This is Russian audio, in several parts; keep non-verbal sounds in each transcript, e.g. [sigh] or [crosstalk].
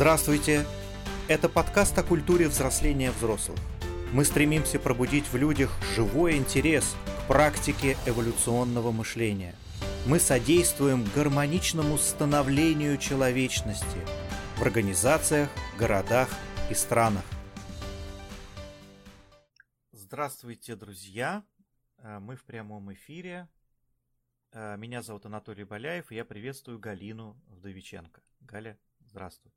Здравствуйте! Это подкаст о культуре взросления взрослых. Мы стремимся пробудить в людях живой интерес к практике эволюционного мышления. Мы содействуем гармоничному становлению человечности в организациях, городах и странах. Здравствуйте, друзья! Э, мы в прямом эфире. Э, меня зовут Анатолий Боляев, и я приветствую Галину Вдовиченко. Галя, здравствуй.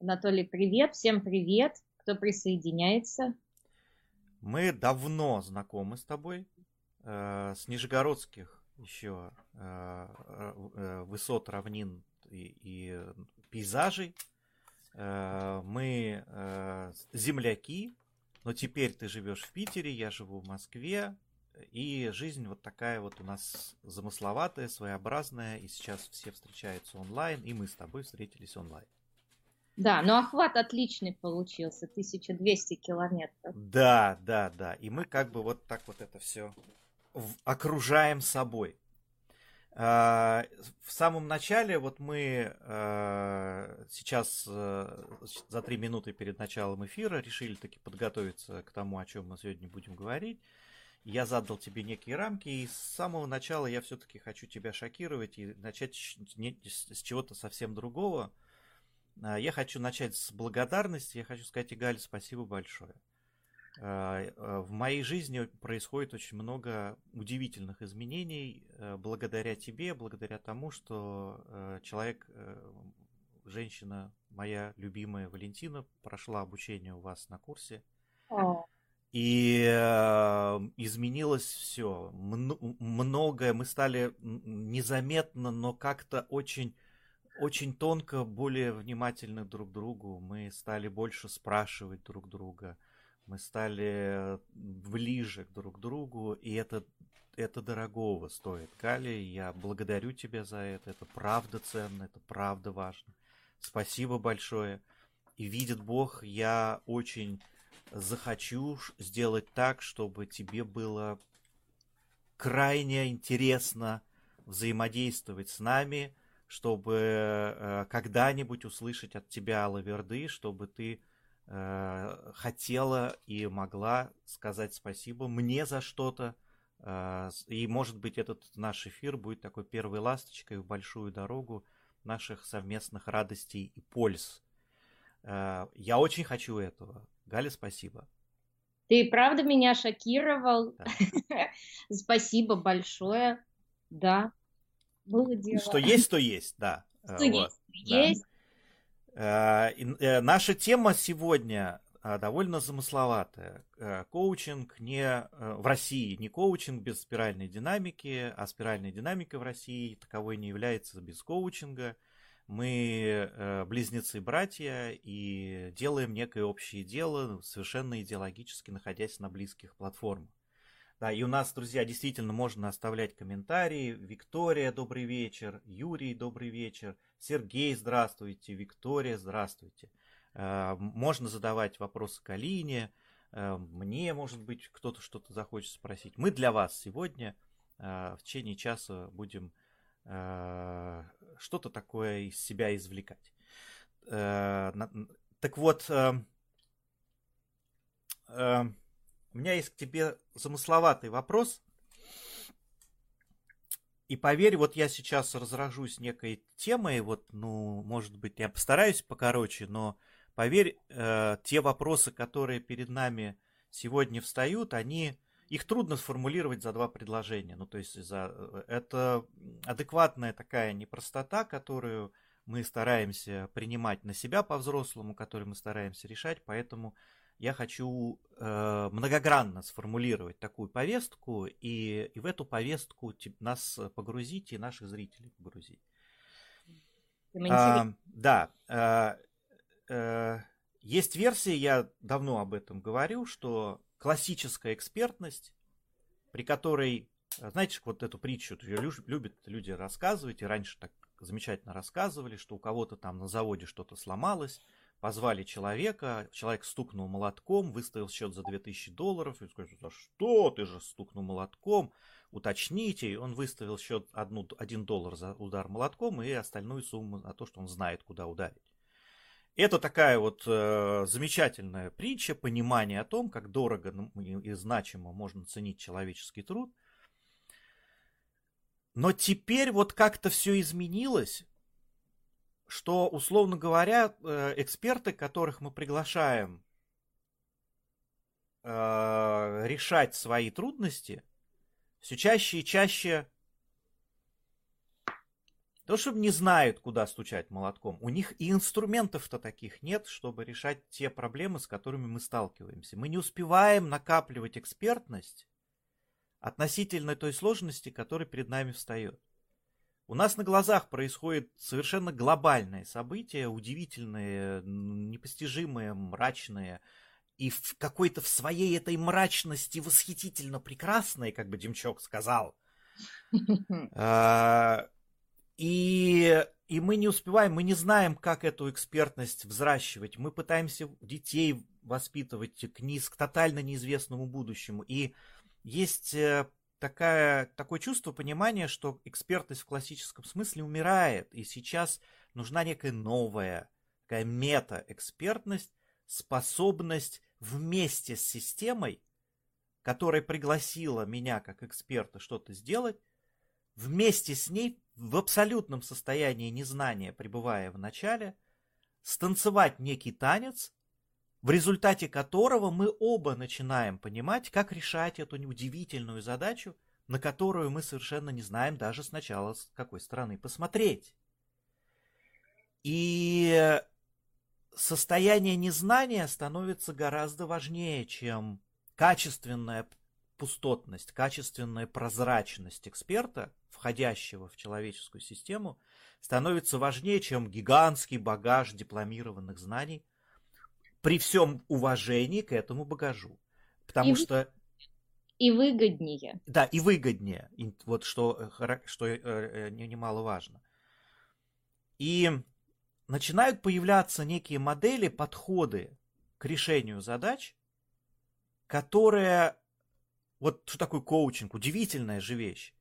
Анатолий, привет, всем привет, кто присоединяется. Мы давно знакомы с тобой, э, с нижегородских еще э, э, высот, равнин и, и пейзажей. Мы земляки, но теперь ты живешь в Питере, я живу в Москве, и жизнь вот такая вот у нас замысловатая, своеобразная, и сейчас все встречаются онлайн, и мы с тобой встретились онлайн. Да, но охват отличный получился, 1200 километров. Да, да, да. И мы как бы вот так вот это все окружаем собой. А, в самом начале, вот мы а, сейчас э, за три минуты перед началом эфира решили таки подготовиться к тому, о чем мы сегодня будем говорить. Я задал тебе некие рамки, и с самого начала я все-таки хочу тебя шокировать и начать с чего-то совсем другого. А, я хочу начать с благодарности. Я хочу сказать, Игаль, спасибо большое. А, а, в моей жизни происходит очень много удивительных изменений благодаря тебе, благодаря тому, что человек, женщина моя любимая Валентина, прошла обучение у вас на курсе. И изменилось все. Многое мы стали незаметно, но как-то очень очень тонко, более внимательны друг к другу. Мы стали больше спрашивать друг друга. Мы стали ближе друг к другу, и это, это дорогого стоит. Галя, я благодарю тебя за это. Это правда ценно, это правда важно. Спасибо большое. И видит Бог, я очень захочу сделать так, чтобы тебе было крайне интересно взаимодействовать с нами – чтобы э, когда-нибудь услышать от тебя лаверды, чтобы ты э, хотела и могла сказать спасибо мне за что-то. Э, и, может быть, этот наш эфир будет такой первой ласточкой в большую дорогу наших совместных радостей и польз. Я очень хочу этого. Галя, спасибо. Ты правда меня шокировал. Да. [laughs] Спасибо большое. Да, было дело. Что есть, то есть, да. [laughs] Что вот, есть, да. есть. Э, э, наша тема сегодня э, довольно замысловатая. Коучинг не в России, не коучинг без спиральной динамики, а спиральная динамика в России таковой не является без коучинга. Мы близнецы-братья и делаем некое общее дело, совершенно идеологически находясь на близких платформах. Да, и у нас, друзья, действительно можно оставлять комментарии. Виктория, добрый вечер. Юрий, добрый вечер. Сергей, здравствуйте. Виктория, здравствуйте. Э, можно задавать вопросы к Алине. Э, мне, может быть, кто-то что-то захочет спросить. Мы для вас сегодня э, в течение часа будем что-то такое из себя извлекать. Так вот, у меня есть к тебе замысловатый вопрос. И поверь, вот я сейчас разражусь некой темой, вот, ну, может быть, я постараюсь покороче, но поверь, э, те вопросы, которые перед нами сегодня встают, они, их трудно сформулировать за два предложения. Ну, то есть, за, э, это адекватная такая непростота, которую мы стараемся принимать на себя по-взрослому, которую мы стараемся решать, поэтому я хочу э, многогранно сформулировать такую повестку и, и в эту повестку нас погрузить и наших зрителей погрузить. А, да, э, э, есть версия, я давно об этом говорю, что классическая экспертность, при которой, знаете, вот эту притчу любят люди рассказывать, и раньше так замечательно рассказывали, что у кого-то там на заводе что-то сломалось, Позвали человека, человек стукнул молотком, выставил счет за 2000 долларов, и сказал, за что ты же стукнул молотком, уточните. И он выставил счет одну, 1 доллар за удар молотком и остальную сумму за то, что он знает, куда ударить. Это такая вот э, замечательная притча, понимание о том, как дорого и значимо можно ценить человеческий труд. Но теперь вот как-то все изменилось, что, условно говоря, э, эксперты, которых мы приглашаем э, решать свои трудности, все чаще и чаще то, чтобы не знают, куда стучать молотком. У них и инструментов-то таких нет, чтобы решать те проблемы, с которыми мы сталкиваемся. Мы не успеваем накапливать экспертность относительно той сложности, которая перед нами встает. У нас на глазах происходит совершенно глобальное событие, удивительное, непостижимое, мрачное, и в какой-то в своей этой мрачности восхитительно прекрасное, как бы Демчок сказал. [laughs] А, и, и мы не успеваем, мы не знаем, как эту экспертность взращивать. Мы пытаемся детей воспитывать к, низ, к тотально неизвестному будущему. И есть э, такая, такое чувство понимания, что экспертность в классическом смысле умирает. И сейчас нужна некая новая, такая мета-экспертность, способность вместе с системой, которая пригласила меня как эксперта что-то сделать, вместе с ней в абсолютном состоянии незнания, пребывая в начале, станцевать некий танец, в результате которого мы оба начинаем понимать, как решать эту удивительную задачу, на которую мы совершенно не знаем даже сначала, с какой стороны посмотреть. И состояние незнания становится гораздо важнее, чем качественная пустотность, качественная прозрачность эксперта, входящего в человеческую систему, становится важнее, чем гигантский багаж дипломированных знаний при всем уважении к этому багажу. Потому и, что... И выгоднее. Да, и выгоднее. Вот что, э, что э, э, немаловажно. И начинают появляться некие модели, подходы к решению задач, которые вот что такое коучинг? Удивительная же вещь.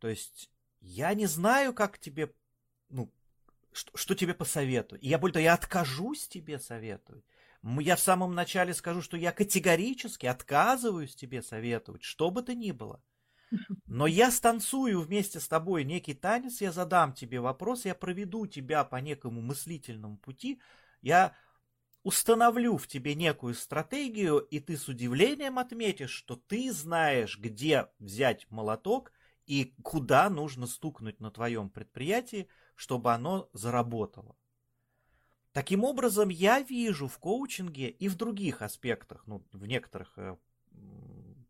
То есть я не знаю, как тебе, ну, что, что тебе посоветую. И я более того, я откажусь тебе советовать. Я в самом начале скажу, что я категорически отказываюсь тебе советовать, что бы то ни было. [laughs] Но я станцую вместе с тобой некий танец, я задам тебе вопрос, я проведу тебя по некому мыслительному пути, я установлю в тебе некую стратегию, и ты с удивлением отметишь, что ты знаешь, где взять молоток и куда нужно стукнуть на твоем предприятии, чтобы оно заработало. Таким образом, я вижу в коучинге и в других аспектах, ну, в некоторых э,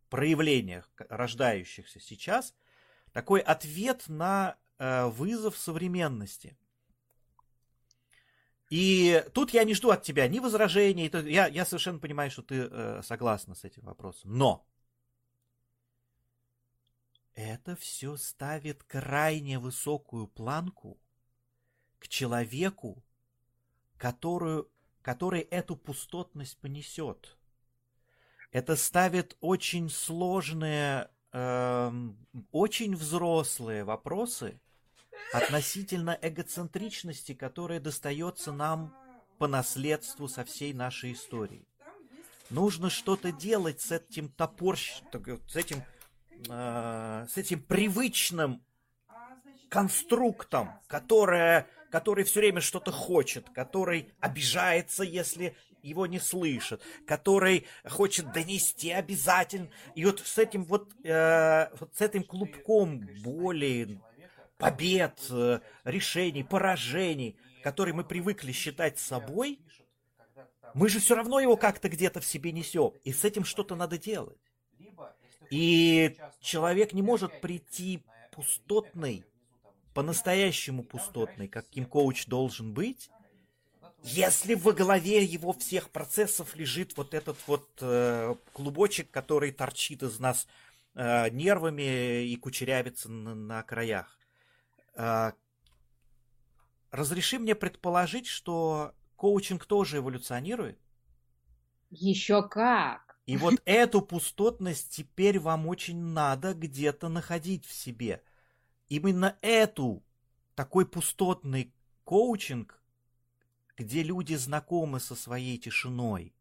проявлениях, рождающихся сейчас, такой ответ на э, вызов современности – и тут я не жду от тебя ни возражений, я, я совершенно понимаю, что ты э, согласна с этим вопросом. Но это все ставит крайне высокую планку к человеку, которую, который эту пустотность понесет. Это ставит очень сложные, э, очень взрослые вопросы, относительно эгоцентричности, которая достается нам по наследству со всей нашей истории. Нужно что-то делать с этим топорщиком, с этим, э, с этим привычным конструктом, которое, который все время что-то хочет, который обижается, если его не слышат, который хочет донести обязательно. И вот с этим вот, э, вот с этим клубком боли, побед, э, решений, поражений, которые мы привыкли считать собой, мы же все равно его как-то где-то в себе несем. И с этим что-то надо делать. И человек не может прийти пустотный, по-настоящему пустотный, каким коуч должен быть, если во главе его всех процессов лежит вот этот вот э, клубочек, который торчит из нас э, нервами и кучерявится на, на краях. А, разреши мне предположить, что коучинг тоже эволюционирует? Еще как! И вот эту пустотность теперь вам очень надо где-то находить в себе. Именно эту, такой пустотный коучинг, где люди знакомы со своей тишиной,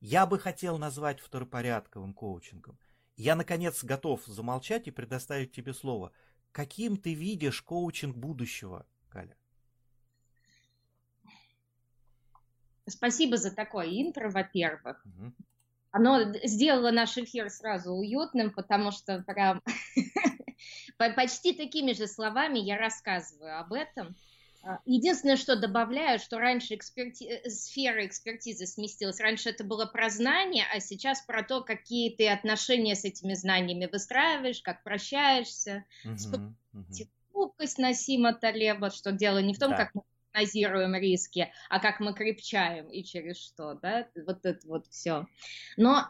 я бы хотел назвать второпорядковым коучингом. Я, наконец, готов замолчать и предоставить тебе слово. Каким ты видишь коучинг будущего, Каля? Спасибо за такое интро, во-первых. Угу. Оно сделало наш эфир сразу уютным, потому что прям [laughs] почти такими же словами я рассказываю об этом. А, единственное, что добавляю, что раньше эксперти... Э, сфера экспертизы сместилась. Раньше это было про знания, а сейчас про то, какие ты отношения с этими знаниями выстраиваешь, как прощаешься, uh-huh, uh-huh. Насима Талеба, что дело не в том, да. как мы прогнозируем риски, а как мы крепчаем и через что, да, вот это вот все. Но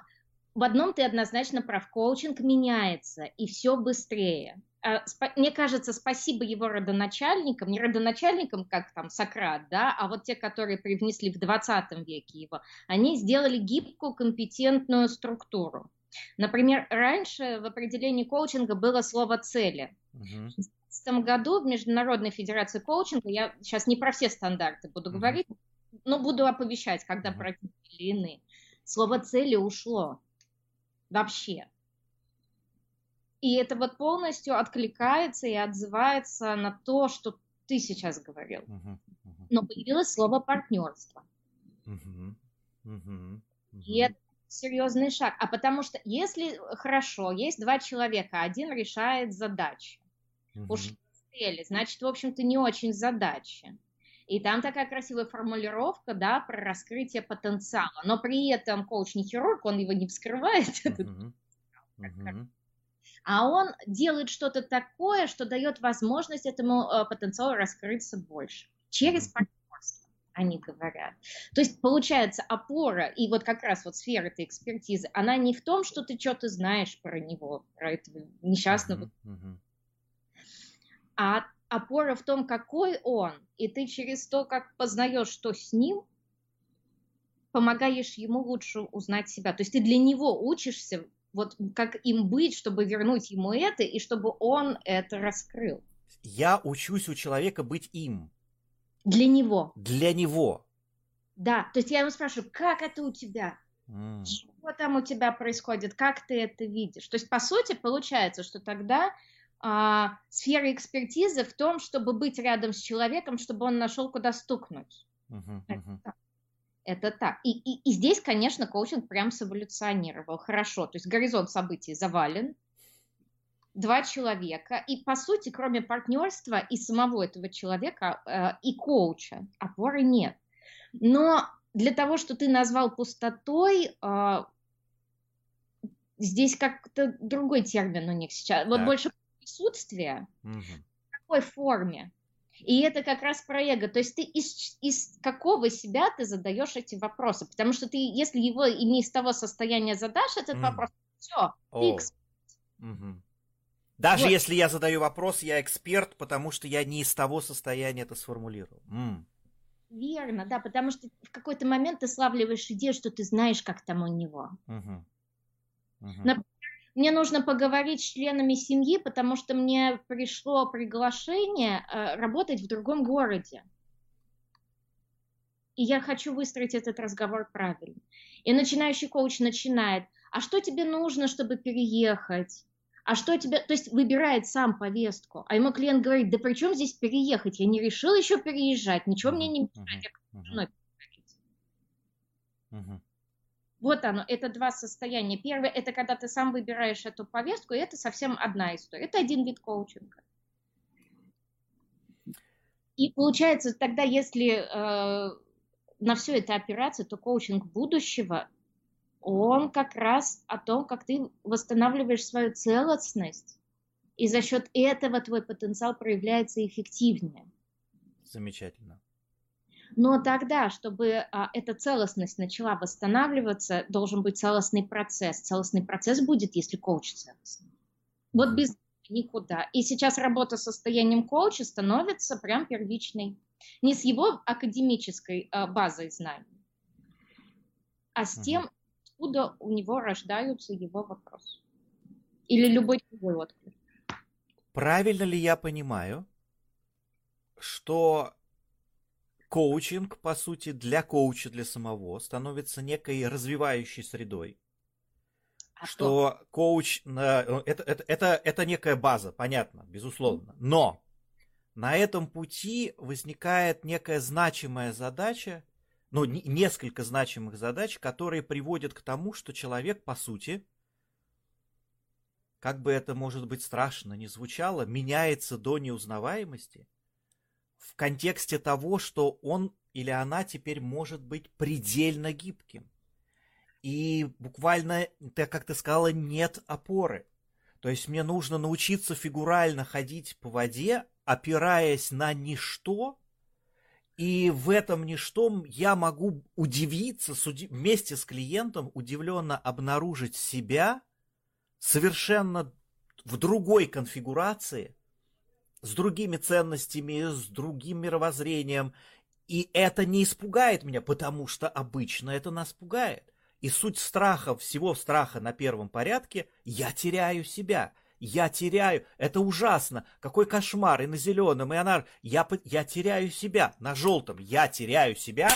в одном ты однозначно прав, коучинг меняется, и все быстрее. А, мне кажется, спасибо его родоначальникам, не родоначальникам, как там Сократ, да, а вот те, которые привнесли в 20 веке его, они сделали гибкую, компетентную структуру. Например, раньше в определении коучинга было слово «цели». Угу. В 2015 году в Международной Федерации коучинга, я сейчас не про все стандарты буду угу. говорить, но буду оповещать, когда угу. про или иные, слово «цели» ушло вообще. И это вот полностью откликается и отзывается на то, что ты сейчас говорил. Uh-huh, uh-huh. Но появилось слово партнерство. Uh-huh, uh-huh, uh-huh. И это серьезный шаг. А потому что если хорошо, есть два человека, один решает задачи. Uh-huh. Уж цели, значит, в общем-то, не очень задачи. И там такая красивая формулировка, да, про раскрытие потенциала. Но при этом коуч не хирург, он его не вскрывает. [laughs] Uh-huh. А он делает что-то такое, что дает возможность этому э, потенциалу раскрыться больше через партнерство, они говорят. То есть получается опора, и вот как раз вот сфера этой экспертизы, она не в том, что ты что-то знаешь про него, про этого несчастного, uh-huh, а опора в том, какой он, и ты через то, как познаешь, что с ним, помогаешь ему лучше узнать себя. То есть ты для него учишься вот как им быть, чтобы вернуть ему это, и чтобы он это раскрыл. Я учусь у человека быть им. Для него. Для него. Да, то есть я ему спрашиваю, как это у тебя? Mm. Что там у тебя происходит? Как ты это видишь? То есть, по сути, получается, что тогда а, сфера экспертизы в том, чтобы быть рядом с человеком, чтобы он нашел, куда стукнуть. Uh-huh, uh-huh. Это так. И, и, и здесь, конечно, коучинг прям сэволюционировал. Хорошо. То есть горизонт событий завален. Два человека. И, по сути, кроме партнерства и самого этого человека, э, и коуча, опоры нет. Но для того, что ты назвал пустотой, э, здесь как-то другой термин у них сейчас. Вот больше присутствие. Угу. В какой форме? И это как раз про эго. То есть ты из, из какого себя ты задаешь эти вопросы? Потому что ты, если его и не из того состояния задашь этот mm. вопрос, все, oh. Угу. Даже вот. если я задаю вопрос, я эксперт, потому что я не из того состояния это сформулировал. Mm. Верно, да, потому что в какой-то момент ты славливаешь идею, что ты знаешь, как там у него. Uh-huh. Uh-huh мне нужно поговорить с членами семьи, потому что мне пришло приглашение э, работать в другом городе. И я хочу выстроить этот разговор правильно. И начинающий коуч начинает, а что тебе нужно, чтобы переехать? А что тебе, то есть выбирает сам повестку, а ему клиент говорит, да при чем здесь переехать? Я не решил еще переезжать, ничего мне не мешает, я uh-huh. Вот оно, это два состояния. Первое, это когда ты сам выбираешь эту повестку, и это совсем одна история. Это один вид коучинга. И получается, тогда, если э, на все это опираться, то коучинг будущего, он как раз о том, как ты восстанавливаешь свою целостность, и за счет этого твой потенциал проявляется эффективнее. Замечательно. Но тогда, чтобы а, эта целостность начала восстанавливаться, должен быть целостный процесс. Целостный процесс будет, если коуч целостный. Вот без никуда. И сейчас работа с состоянием коуча становится прям первичной. Не с его академической а, базой знаний, а с тем, откуда у него рождаются его вопросы. Или любой другой отклик. Правильно ли я понимаю, что коучинг, по сути, для коуча, для самого, становится некой развивающей средой. А что то? коуч, это, это, это, это некая база, понятно, безусловно. Но на этом пути возникает некая значимая задача, ну, несколько значимых задач, которые приводят к тому, что человек, по сути, как бы это, может быть, страшно не звучало, меняется до неузнаваемости в контексте того, что он или она теперь может быть предельно гибким. И буквально, так как ты сказала, нет опоры. То есть мне нужно научиться фигурально ходить по воде, опираясь на ничто, и в этом ничто я могу удивиться, вместе с клиентом удивленно обнаружить себя совершенно в другой конфигурации, с другими ценностями, с другим мировоззрением. И это не испугает меня, потому что обычно это нас пугает. И суть страха, всего страха на первом порядке, я теряю себя. Я теряю, это ужасно, какой кошмар, и на зеленом, и она, я, я теряю себя, на желтом, я теряю себя.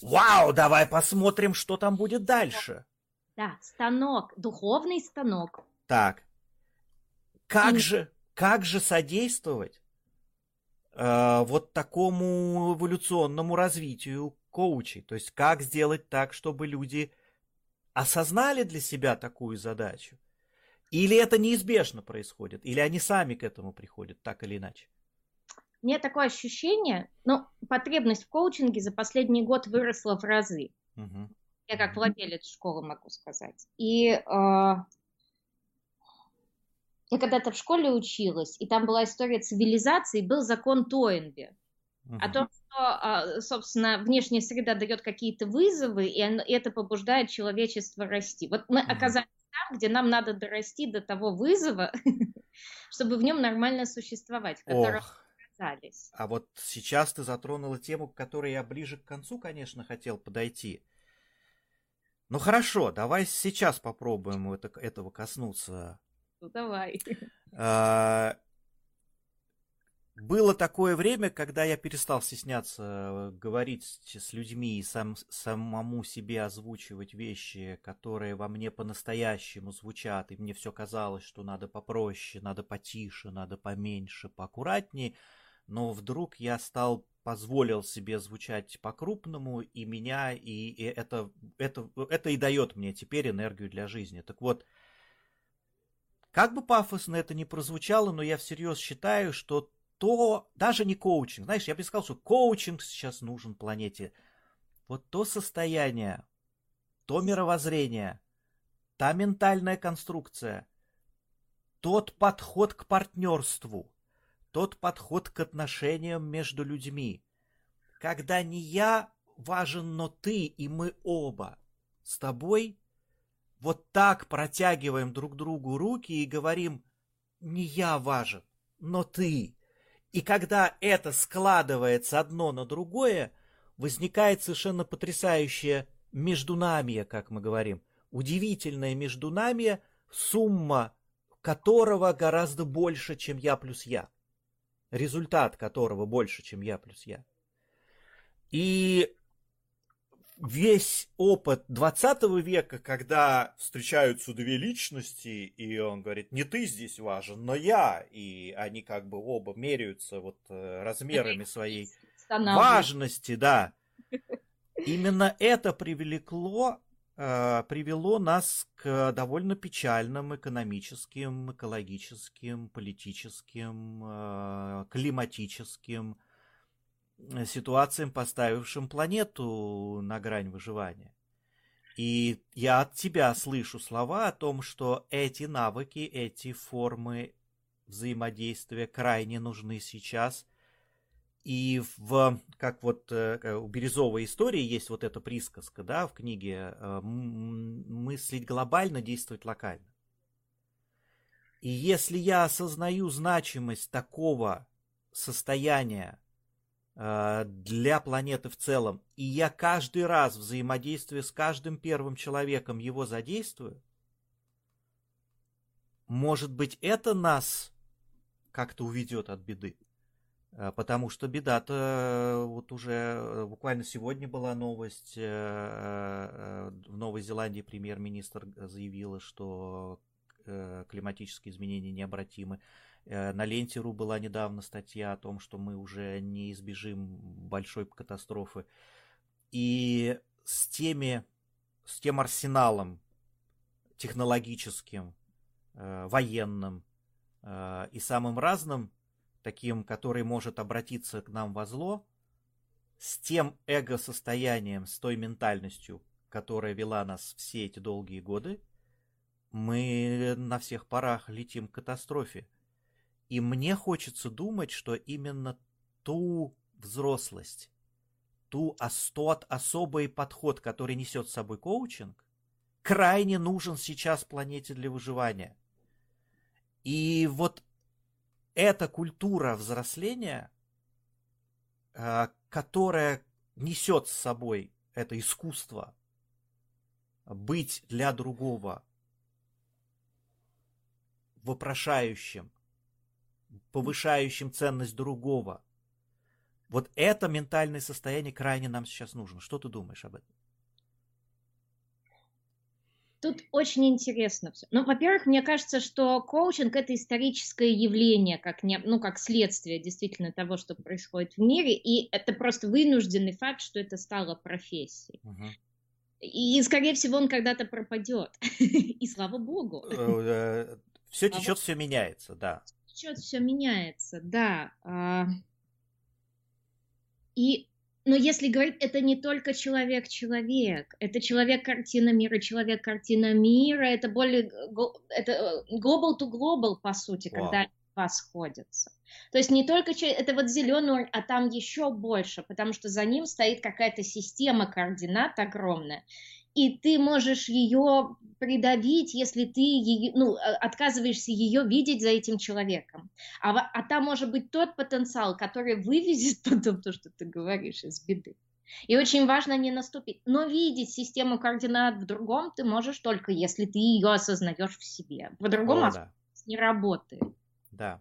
Вау, давай посмотрим, что там будет дальше. Да, станок, духовный станок. Так, как и... же, как же содействовать э, вот такому эволюционному развитию коучей. То есть как сделать так, чтобы люди осознали для себя такую задачу. Или это неизбежно происходит, или они сами к этому приходят, так или иначе. Мне такое ощущение, ну, потребность в коучинге за последний год выросла в разы. Угу. Я как владелец школы могу сказать. И э, я когда-то в школе училась, и там была история цивилизации, был закон Тоенби. Угу. О том, что, а, собственно, внешняя среда дает какие-то вызовы, и это побуждает человечество расти. Вот мы оказались там, где нам надо дорасти до того вызова, [laughs] чтобы в нем нормально существовать, в котором оказались. А вот сейчас ты затронула тему, к которой я ближе к концу, конечно, хотел подойти. Ну хорошо, давай сейчас попробуем это, этого коснуться. Ну давай. А, было такое время, когда я перестал стесняться говорить с людьми и сам, самому себе озвучивать вещи, которые во мне по-настоящему звучат, и мне все казалось, что надо попроще, надо потише, надо поменьше, поаккуратнее, но вдруг я стал позволил себе звучать по-крупному, и меня, и, и это, это, это и дает мне теперь энергию для жизни. Так вот, как бы пафосно это ни прозвучало, но я всерьез считаю, что то, даже не коучинг, знаешь, я бы сказал, что коучинг сейчас нужен планете. Вот то состояние, то мировоззрение, та ментальная конструкция, тот подход к партнерству, тот подход к отношениям между людьми, когда не я важен, но ты и мы оба с тобой вот так протягиваем друг другу руки и говорим, не я важен, но ты. И когда это складывается одно на другое, возникает совершенно потрясающее междунамие, как мы говорим. Удивительное междунамие, сумма которого гораздо больше, чем я плюс я. Результат которого больше, чем я плюс я. И весь опыт 20 века, когда встречаются две личности, и он говорит, не ты здесь важен, но я, и они как бы оба меряются вот э, размерами своей важности, да. Именно это привлекло, э, привело нас к довольно печальным экономическим, экологическим, политическим, э, климатическим ситуациям, поставившим планету на грань выживания. И я от тебя слышу слова о том, что эти навыки, эти формы взаимодействия крайне нужны сейчас. И в, как вот э, у Бирюзовой истории есть вот эта присказка, да, в книге э, «Мыслить глобально, действовать локально». И если я осознаю значимость такого состояния Э, для планеты в целом, и я каждый раз взаимодействуя с каждым первым человеком его задействую, может быть, это нас как-то уведет от беды. Э, потому что беда-то э, вот уже э, буквально сегодня была новость. В Новой Зеландии премьер-министр заявила, что климатические изменения необратимы. На Ленте.ру была недавно статья о том, что мы уже не избежим большой катастрофы. И с теми, с тем арсеналом технологическим, военным и самым разным, таким, который может обратиться к нам во зло, с тем эго-состоянием, с той ментальностью, которая вела нас все эти долгие годы, мы на всех парах летим к катастрофе. И мне хочется думать, что именно ту взрослость, ту, тот особый подход, который несет с собой коучинг, крайне нужен сейчас планете для выживания. И вот эта культура взросления, а, которая несет с собой это искусство быть для другого вопрошающим, повышающим ценность другого. Вот это ментальное состояние крайне нам сейчас нужно. Что ты думаешь об этом? Тут очень интересно все. Ну, во-первых, мне кажется, что коучинг это историческое явление, как, не, ну, как следствие действительно того, что происходит в мире, и это просто вынужденный факт, что это стало профессией. Угу. И, скорее всего, он когда-то пропадет. [laughs] И слава богу. Все течет, все меняется, да. Течет, все меняется, да. А, и но если говорить, это не только человек-человек, это человек-картина мира, человек-картина мира, это более, это э, global to global, по сути, wow. когда восходятся. То есть не только это вот зеленый, а там еще больше, потому что за ним стоит какая-то система координат огромная и ты можешь ее придавить, если ты ее, ну, а, отказываешься ее видеть за этим человеком. А, а там может быть тот потенциал, который вывезет [laughs] потом то, что ты говоришь, из беды. И очень важно не наступить. Но видеть систему координат в другом ты можешь только, если ты ее осознаешь в себе. По-другому да. не работает. Да,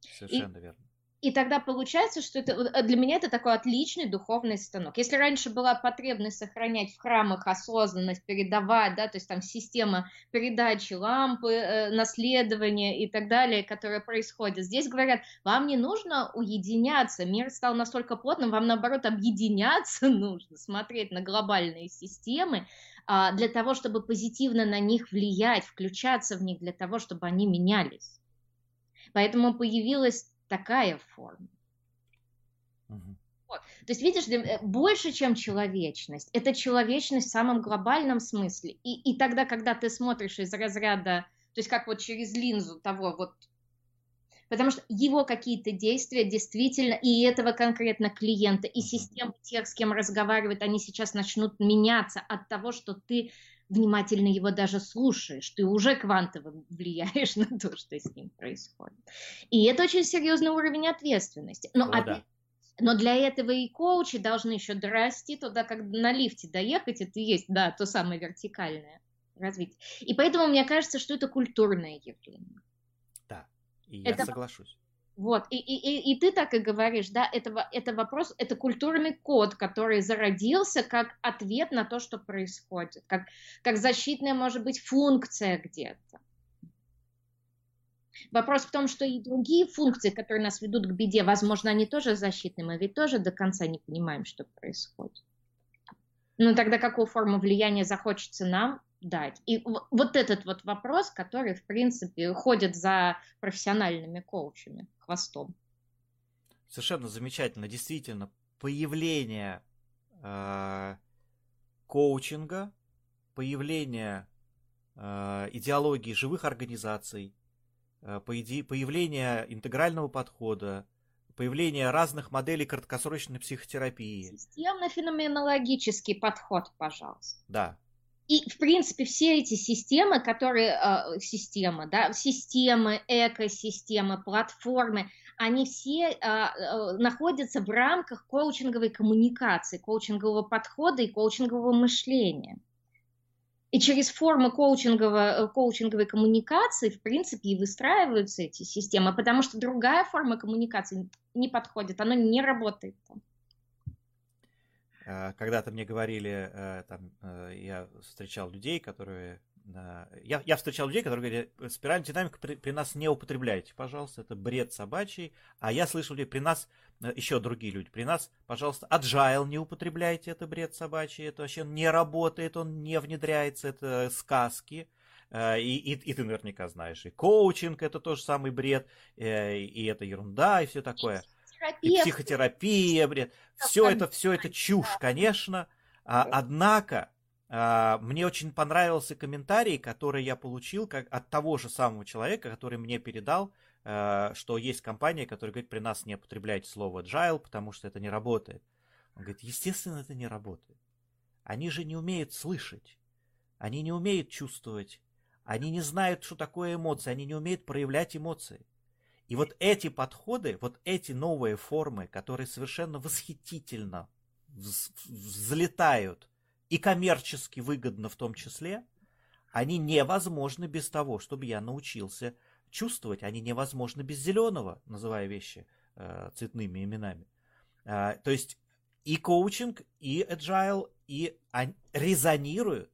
совершенно и, верно. И тогда получается, что это э, для меня это такой отличный духовный станок. Если раньше была потребность сохранять в храмах осознанность, передавать, да, то есть там система передачи лампы, э, наследования и так далее, которая происходит, здесь говорят, вам не нужно уединяться, мир стал настолько плотным, вам наоборот объединяться [laughs] нужно, смотреть на глобальные системы, э, для того, чтобы позитивно на них влиять, включаться в них, для того, чтобы они менялись. Поэтому появилась такая форма. Угу. Вот. То есть, видишь, э, больше, чем человечность. Это человечность в самом глобальном смысле. И, и тогда, когда ты смотришь из разряда, то есть как вот через линзу того вот потому что его какие-то действия действительно, и этого конкретно клиента, и системы тех, с кем разговаривает, они сейчас начнут меняться от того, что ты внимательно его даже слушаешь, ты уже квантово влияешь [laughs] на то, что с ним происходит. И это очень серьезный уровень ответственности. Но, О, опять, да. но для этого и коучи должны еще дорасти туда, как на лифте доехать, это и есть, да, то самое вертикальное развитие. И поэтому мне кажется, что это культурное явление. Да, и я это... соглашусь. Вот, и, и, и, и ты так и говоришь, да, это, это вопрос, это культурный код, который зародился как ответ на то, что происходит, как, как защитная, может быть, функция где-то. Вопрос в том, что и другие функции, которые нас ведут к беде, возможно, они тоже защитны, мы ведь тоже до конца не понимаем, что происходит. Но тогда какую форму влияния захочется нам, дать. И вот этот вот вопрос, который, в принципе, ходит за профессиональными коучами хвостом. Совершенно замечательно. Действительно, появление э, коучинга, появление э, идеологии живых организаций, э, появление интегрального подхода, появление разных моделей краткосрочной психотерапии. Системно-феноменологический подход, пожалуйста. Да, и, в принципе, все эти системы, которые, э, системы, да, системы, экосистемы, платформы, они все э, э, находятся в рамках коучинговой коммуникации, коучингового подхода и коучингового мышления. И через формы коучинговой, коучинговой коммуникации, в принципе, и выстраиваются эти системы, потому что другая форма коммуникации не подходит, она не работает. Когда-то мне говорили, там, я встречал людей, которые я, я встречал людей, которые говорят, спиральная динамика при, при нас не употребляйте, пожалуйста, это бред собачий. А я слышал людей, при нас, э, еще другие люди, при нас, пожалуйста, agile не употребляйте, это бред собачий, это вообще не работает, он не внедряется, это сказки. Э, и, и, и ты наверняка знаешь, и коучинг это тоже самый бред, э, и это ерунда, и все такое. И психотерапия, бред. Все это, все это чушь, конечно. А, однако, а, мне очень понравился комментарий, который я получил как от того же самого человека, который мне передал, а, что есть компания, которая говорит, при нас не употребляйте слово agile, потому что это не работает. Он говорит, естественно, это не работает. Они же не умеют слышать, они не умеют чувствовать, они не знают, что такое эмоции, они не умеют проявлять эмоции. И вот эти подходы, вот эти новые формы, которые совершенно восхитительно взлетают и коммерчески выгодно в том числе, они невозможны без того, чтобы я научился чувствовать. Они невозможны без зеленого, называя вещи э, цветными именами. Э, то есть и коучинг, и agile, и они резонируют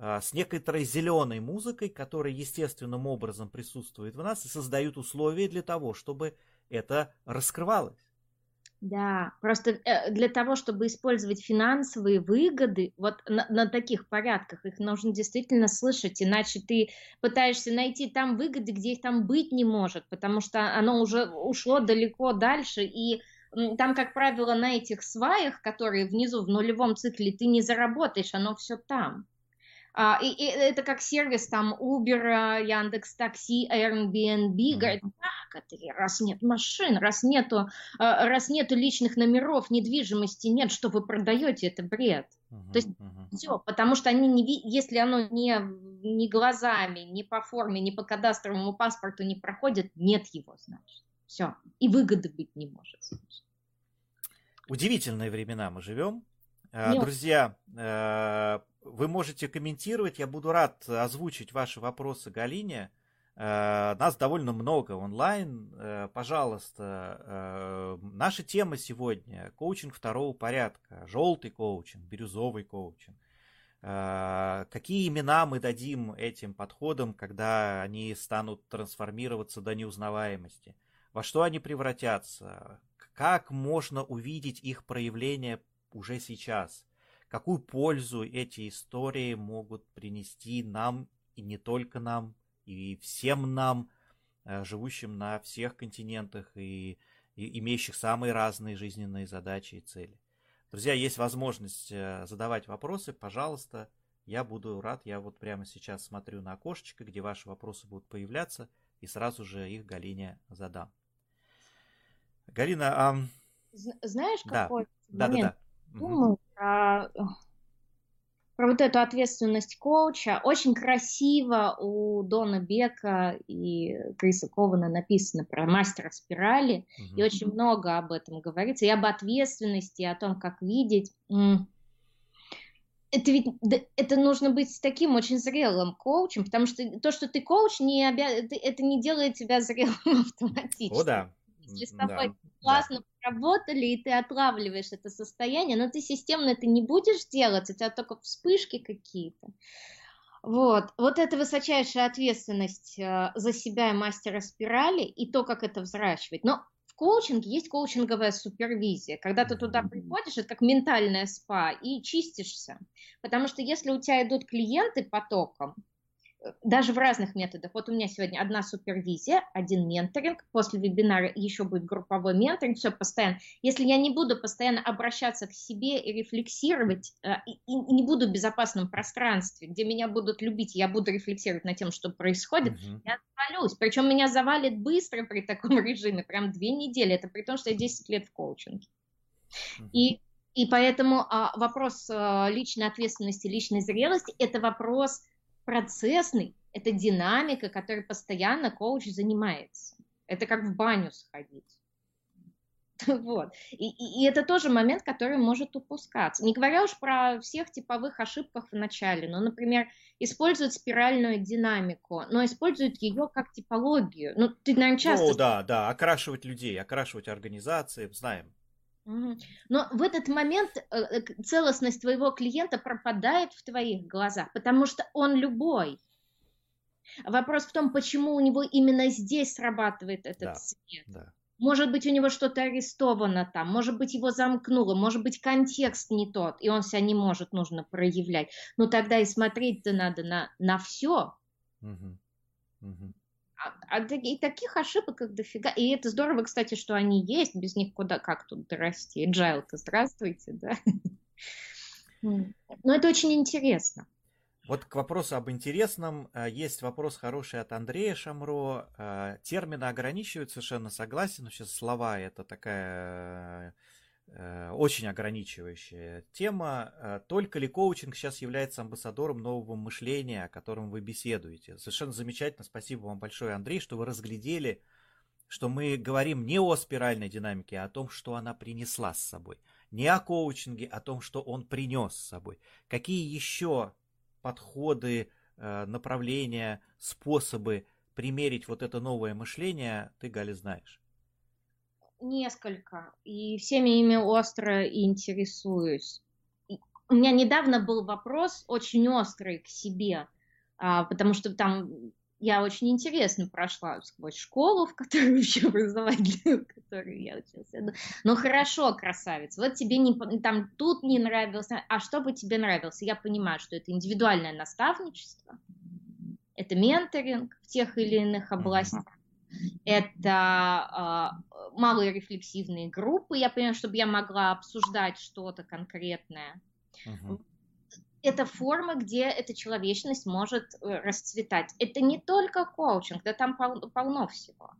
с некоторой зеленой музыкой, которая естественным образом присутствует в нас и создают условия для того, чтобы это раскрывалось. Да, просто э, для того, чтобы использовать финансовые выгоды, вот на, на таких порядках их нужно действительно слышать, иначе ты пытаешься найти там выгоды, где их там быть не может, потому что оно уже ушло далеко дальше, и там, как правило, на этих сваях, которые внизу в нулевом цикле, ты не заработаешь, оно все там. А, и, и это как сервис там Uber, Яндекс Такси, Airbnb. Mm-hmm. Говорит, как это, раз нет машин, раз нету, а, раз нету личных номеров, недвижимости нет, что вы продаете, это бред. Uh-huh, То есть uh-huh. все, потому что они не, если оно не, не глазами, не по форме, не по кадастровому паспорту не проходит, нет его, значит. Все. И выгоды быть не может. Значит. Удивительные времена мы живем. Нет. Друзья, э, вы можете комментировать, я буду рад озвучить ваши вопросы Галине. Э, нас довольно много онлайн. Э, пожалуйста, э, наша тема сегодня – коучинг второго порядка, желтый коучинг, бирюзовый коучинг. Какие имена мы дадим этим подходам, когда они станут трансформироваться до неузнаваемости? Во что они превратятся? Как можно увидеть их проявление уже сейчас? какую пользу эти истории могут принести нам и не только нам, и всем нам, э, живущим на всех континентах и, и имеющих самые разные жизненные задачи и цели. Друзья, есть возможность э, задавать вопросы, пожалуйста, я буду рад. Я вот прямо сейчас смотрю на окошечко, где ваши вопросы будут появляться, и сразу же их Галине задам. Галина, а... знаешь, какой да, момент? Да, да, да думаю про, про вот эту ответственность коуча. Очень красиво у Дона Бека и Криса Кована написано про мастера спирали, угу. и очень много об этом говорится, и об ответственности, и о том, как видеть. Это ведь это нужно быть таким очень зрелым коучем, потому что то, что ты коуч, не обя... это не делает тебя зрелым автоматически. [laughs] О, да. Если с тобой да, классно да. поработали, и ты отлавливаешь это состояние, но ты системно это не будешь делать, у тебя только вспышки какие-то. Вот, вот это высочайшая ответственность э, за себя и мастера спирали, и то, как это взращивать. Но в коучинге есть коучинговая супервизия. Когда ты туда приходишь, это как ментальная спа, и чистишься. Потому что если у тебя идут клиенты потоком, даже в разных методах. Вот у меня сегодня одна супервизия, один менторинг, после вебинара еще будет групповой менторинг, все постоянно. Если я не буду постоянно обращаться к себе и рефлексировать, э, и, не буду в безопасном пространстве, где меня будут любить, я буду рефлексировать над тем, что происходит, угу. я завалюсь. Причем меня завалит быстро при таком [laughs] режиме, прям две недели. Это при том, что я 10 лет в коучинге. Угу. И и поэтому а, вопрос а, личной ответственности, личной зрелости – это вопрос процессный, это динамика, которой постоянно коуч занимается. Это как в баню сходить. [laughs] Вот. И, и, и это тоже момент, который может упускаться. Не говоря уж про всех типовых ошибках в начале. Ну, например, используют спиральную динамику, но используют ее как типологию. Ну, ты, наверное, часто... Ну, да, да, окрашивать людей, окрашивать организации, знаем. Но в этот момент э, э, целостность твоего клиента пропадает в твоих глазах, потому что он любой. Вопрос в том, почему у него именно здесь срабатывает этот да, цвет. Да. Может быть, у него что-то арестовано там, может быть, его замкнуло, может быть, контекст не тот, и он себя не может, нужно проявлять. Но тогда и смотреть-то надо на, на все. Угу. Угу. А, а и таких ошибок как дофига. И это здорово, кстати, что они есть, без них куда как тут дорасти. Agile-то здравствуйте, да. [laughs] Но это очень интересно. Вот к вопросу об интересном. Э, есть вопрос хороший от Андрея Шамро. Э, термины ограничивают, совершенно согласен. Но сейчас слова это такая очень ограничивающая тема. Только ли коучинг сейчас является амбассадором нового мышления, о котором вы беседуете? Совершенно замечательно. Спасибо вам большое, Андрей, что вы разглядели, что мы говорим не о спиральной динамике, а о том, что она принесла с собой. Не о коучинге, а о том, что он принес с собой. Какие еще подходы, э, направления, способы примерить вот это новое мышление, ты, Галя, знаешь? Несколько. И всеми ими остро интересуюсь. У меня недавно был вопрос очень острый к себе, а, потому что там я очень интересно прошла сквозь школу, в которую [laughs] еще образовательную, в которой я училась. Ну хорошо, красавец, вот тебе не, там тут не нравился, а что бы тебе нравилось? Я понимаю, что это индивидуальное наставничество, это менторинг в тех или иных областях, это э, малые рефлексивные группы, я понимаю, чтобы я могла обсуждать что-то конкретное. Uh-huh это форма, где эта человечность может э, расцветать. Это не только коучинг, да там пол, полно всего.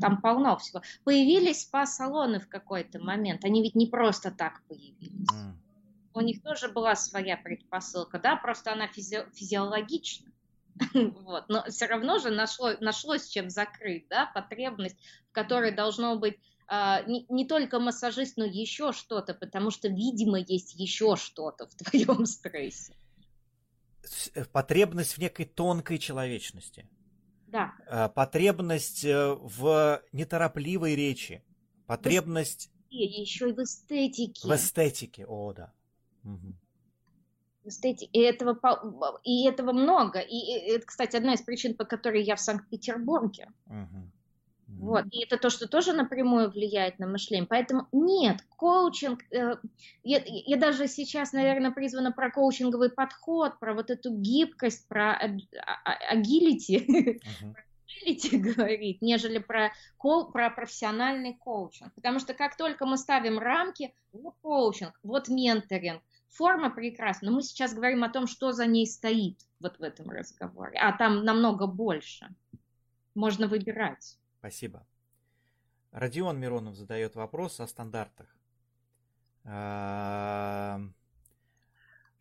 Там полно всего. Появились спа-салоны в какой-то момент. Они ведь не просто так появились. Mm. У них тоже была своя предпосылка, да, просто она физи- физиологична. [laughs] вот. Но все равно же нашло, нашлось чем закрыть, да, потребность, в которой должно быть а, не, не только массажист, но еще что-то, потому что, видимо, есть еще что-то в твоем стрессе. Э, потребность в некой тонкой человечности. Да. А, потребность э, в неторопливой речи. Потребность... Еще и в эстетике. В эстетике, о, да. Угу. В эстетике. И этого, и этого много. И это, кстати, одна из причин, по которой я в Санкт-Петербурге. Угу. Вот. И это то, что тоже напрямую влияет на мышление. Поэтому нет, коучинг, э, я, я даже сейчас, наверное, призвана про коучинговый подход, про вот эту гибкость, про а, а, агилити, uh-huh. [laughs] говорить, нежели про, про профессиональный коучинг. Потому что как только мы ставим рамки, вот коучинг, вот менторинг, форма прекрасна, но мы сейчас говорим о том, что за ней стоит вот в этом разговоре, а там намного больше. Можно выбирать. Спасибо. Родион Миронов задает вопрос о стандартах.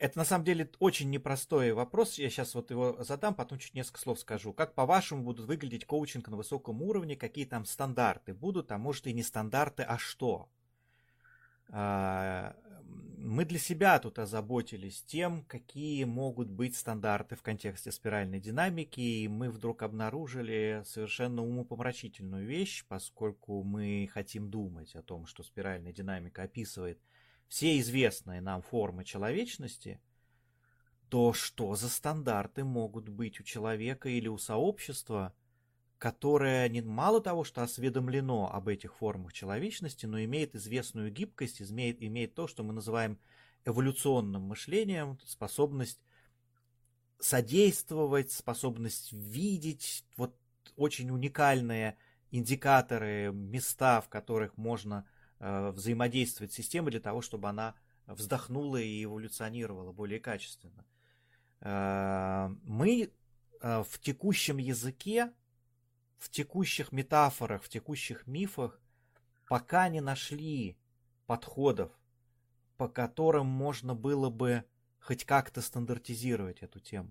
Это на самом деле очень непростой вопрос. Я сейчас вот его задам, потом чуть несколько слов скажу. Как по-вашему будут выглядеть коучинг на высоком уровне? Какие там стандарты будут? А может и не стандарты, а что? Мы для себя тут озаботились тем, какие могут быть стандарты в контексте спиральной динамики, и мы вдруг обнаружили совершенно умопомрачительную вещь, поскольку мы хотим думать о том, что спиральная динамика описывает все известные нам формы человечности, то что за стандарты могут быть у человека или у сообщества – которое не мало того, что осведомлено об этих формах человечности, но имеет известную гибкость, имеет, имеет то, что мы называем эволюционным мышлением, способность содействовать, способность видеть, вот очень уникальные индикаторы, места, в которых можно э, взаимодействовать с системой для того, чтобы она вздохнула и эволюционировала более качественно. Э, мы э, в текущем языке в текущих метафорах, в текущих мифах пока не нашли подходов, по которым можно было бы хоть как-то стандартизировать эту тему.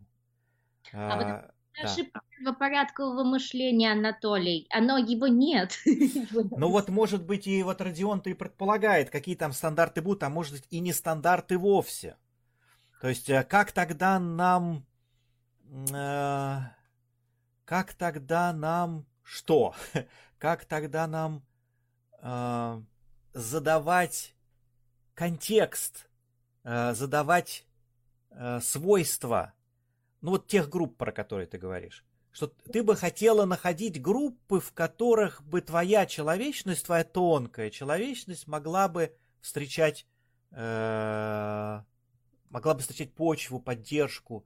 А, а вот ошибка порядкового мышления, Анатолий. Оно его нет. [laughs] Ну вот, может быть, и вот Родион-то и предполагает, какие там стандарты будут, а может быть и не стандарты вовсе. То есть, э, как тогда нам... Как тогда нам... Что? [laughs] Как тогда нам э, задавать контекст, э, задавать э, свойства, ну вот тех групп, про которые ты говоришь? что ты бы хотела находить группы, в которых бы твоя человечность, твоя тонкая человечность могла бы встречать, э, могла бы встречать почву, поддержку.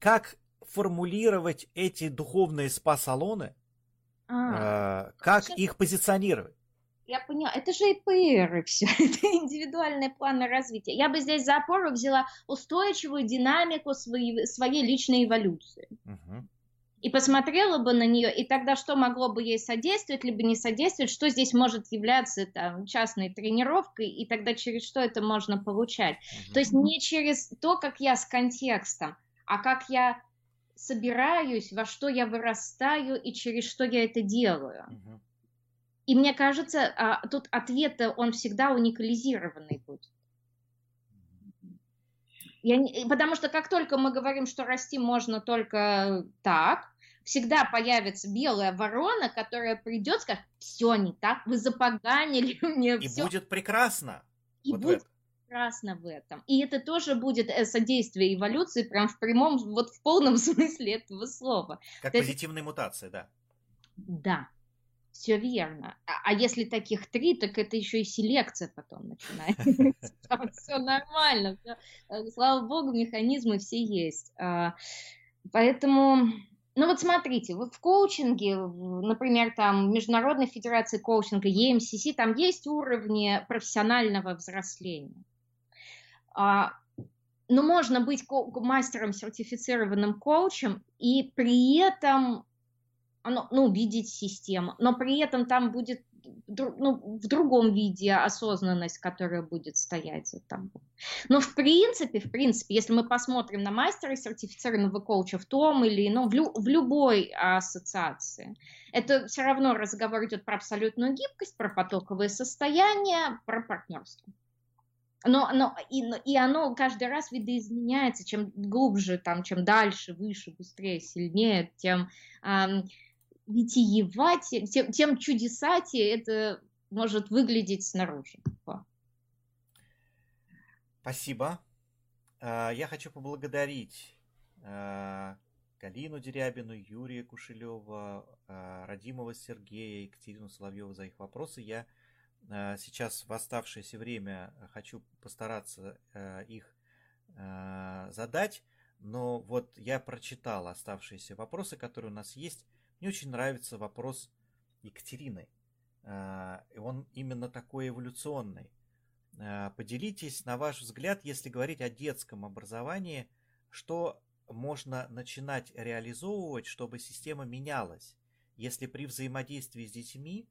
Как формулировать эти духовные спа-салоны? А, э, как их позиционировать? Я поняла, это же ИПР и все, [laughs] это индивидуальные планы развития. Я бы здесь за опору взяла устойчивую динамику своей, своей личной эволюции. Угу и посмотрела бы на нее, и тогда что могло бы ей содействовать, либо не содействовать, что здесь может являться там, частной тренировкой, и тогда через что это можно получать. Mm-hmm. То есть не через то, как я с контекстом, а как я собираюсь, во что я вырастаю и через что я это делаю. И мне кажется, а, тут ответ он всегда уникализированный будет. Я не, потому что как только мы говорим, что расти можно только так, всегда появится белая ворона, которая придет и скажет, все не так, вы запоганили [laughs] мне И все. будет прекрасно. И вот будет прекрасно в этом. И это тоже будет э, содействие эволюции прям в прямом, вот в полном [laughs] смысле этого слова. Как То позитивная есть... мутация, да. Да. Все верно. А, а если таких три, так это еще и селекция потом начинается. [laughs] Все нормально. Э, слава богу, механизмы все есть. А, поэтому, ну вот смотрите, вот в коучинге, например, там Международной Федерации коучинга, EMCC, там есть уровни профессионального взросления. А, но можно быть мастером, сертифицированным коучем и при этом ну, видеть систему, но при этом там будет ну, в другом виде осознанность, которая будет стоять за тобой. Но в принципе, в принципе, если мы посмотрим на мастера сертифицированного коуча в том или ином, в, лю, в любой ассоциации, это все равно разговор идет про абсолютную гибкость, про потоковое состояние, про партнерство. Но, но, и, и оно каждый раз видоизменяется, чем глубже, там, чем дальше, выше, быстрее, сильнее, тем эм, витиевать, тем, тем чудесатее это может выглядеть снаружи. Спасибо. А, я хочу поблагодарить а, Галину Дерябину, Юрия Кушелева, а, Радимова Сергея, Екатерину Соловьеву за их вопросы. Я сейчас в оставшееся время хочу постараться их задать, но вот я прочитал оставшиеся вопросы, которые у нас есть. Мне очень нравится вопрос Екатерины. И он именно такой эволюционный. Поделитесь, на ваш взгляд, если говорить о детском образовании, что можно начинать реализовывать, чтобы система менялась, если при взаимодействии с детьми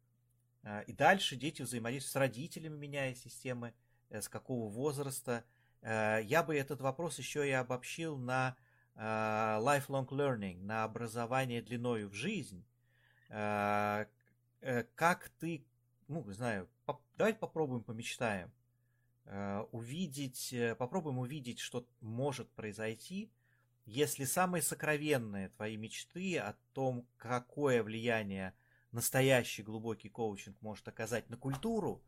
и дальше дети взаимодействуют с родителями, меняя системы, э, с какого возраста. Я бы этот вопрос еще и обобщил на Э, lifelong learning, на образование длиною в жизнь, э, э, как ты, ну, знаю, давайте попробуем помечтаем, увидеть, попробуем увидеть, что может произойти, если самые сокровенные твои мечты о том, какое влияние настоящий глубокий коучинг может оказать на культуру,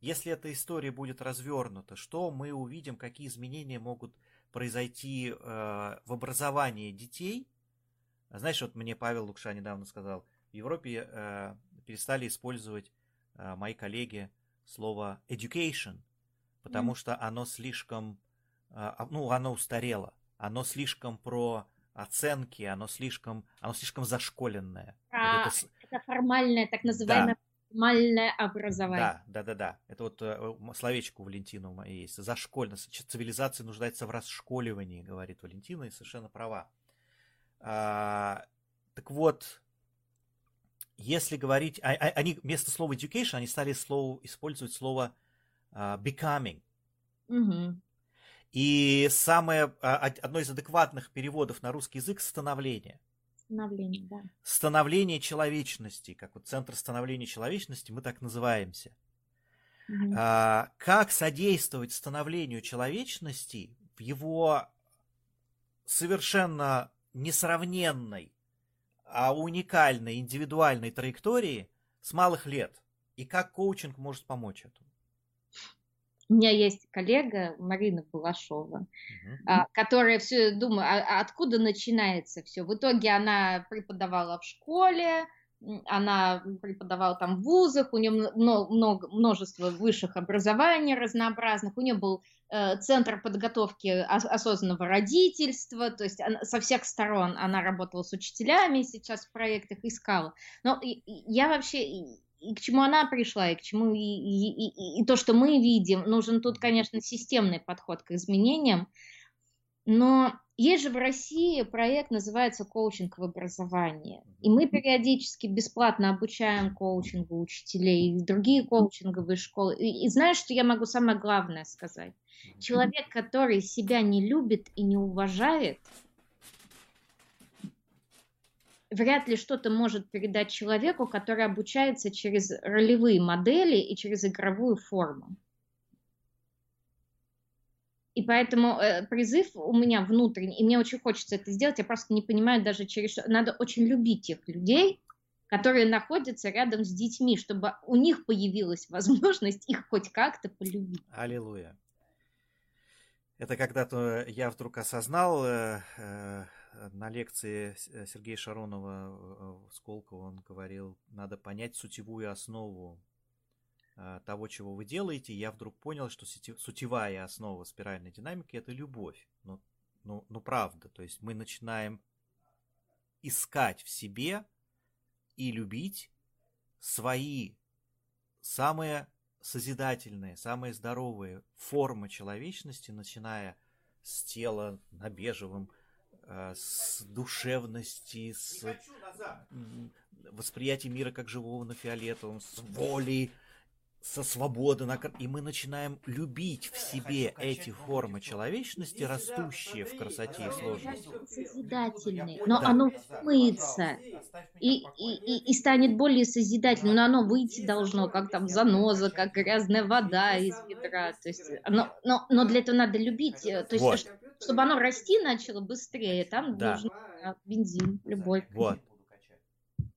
если эта история будет развернута, что мы увидим, какие изменения могут произойти э, в образовании детей. Знаешь, вот мне Павел Лукша недавно сказал, в Европе э, перестали использовать э, мои коллеги слово education, потому mm. что оно слишком, э, ну, оно устарело, оно слишком про оценки, оно слишком, оно слишком зашколенное. А, вот это... это формальное, так называемое да формальное образование. Да, да, да, да. Это вот э, словечко у Валентина есть. Зашкольно. Цивилизация нуждается в расшколивании, говорит Валентина, и совершенно права. А, так вот, если говорить... А, а, они вместо слова education, они стали слово, использовать слово а, becoming. Угу. И самое, а, одно из адекватных переводов на русский язык – становление. Становление, да. Становление человечности, как вот центр становления человечности, мы так называемся. Угу. А, как содействовать становлению человечности в его совершенно несравненной, а уникальной, индивидуальной траектории с малых лет? И как коучинг может помочь этому? У меня есть коллега Марина Балашова, uh-huh. которая все думает, а, а откуда начинается все. В итоге она преподавала в школе, она преподавала там в вузах, у нее много, множество высших образований разнообразных, у нее был э, центр подготовки осознанного родительства, то есть она, со всех сторон она работала с учителями, сейчас в проектах искала. Но я вообще и к чему она пришла, и к чему и, и, и, и то, что мы видим, нужен тут, конечно, системный подход к изменениям. Но есть же в России проект, называется коучинг в образовании. И мы периодически бесплатно обучаем коучингу учителей и другие коучинговые школы. И, и знаешь, что я могу самое главное сказать? Человек, который себя не любит и не уважает, вряд ли что-то может передать человеку, который обучается через ролевые модели и через игровую форму. И поэтому э, призыв у меня внутренний, и мне очень хочется это сделать, я просто не понимаю даже через что. Надо очень любить тех людей, которые находятся рядом с детьми, чтобы у них появилась [laughs] возможность их хоть как-то полюбить. Аллилуйя. Это когда-то я вдруг осознал, э, э, на лекции э, Сергея Шаронова в Сколково он говорил, надо понять сутевую основу э, того, чего вы делаете. Я вдруг понял, что сутевая основа спиральной динамики – это любовь. Ну, ну, ну, правда. То есть мы начинаем искать в себе и любить свои самые созидательные, самые здоровые формы человечности, начиная с тела на бежевом – Э, с душевности, с восприятием мира как живого на фиолетовом, с волей, со свободы, и мы начинаем любить в себе эти формы человечности, растущие в красоте и сложности. Созидательный, но да. оно вымыется и, и, и, и станет более созидательным, но оно выйти должно, как там заноза, как грязная вода из ведра. То есть, но, но, но для этого надо любить, э, то есть, вот. Чтобы оно расти начало быстрее, там да. нужен бензин, любовь. Вот.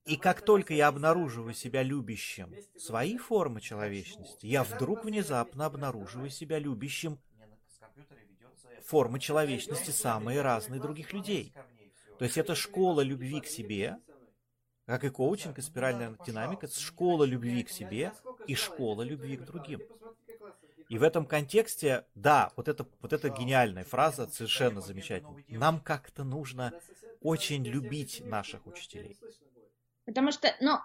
И как только я обнаруживаю себя любящим свои формы человечности, я вдруг внезапно обнаруживаю себя любящим формы человечности самые разные других людей. То есть это школа любви к себе, как и коучинг, и спиральная динамика, это школа любви к себе и школа любви к другим. И в этом контексте, да, вот это, вот эта гениальная фраза, совершенно замечательная. Нам как-то нужно очень любить наших учителей. Потому что, ну,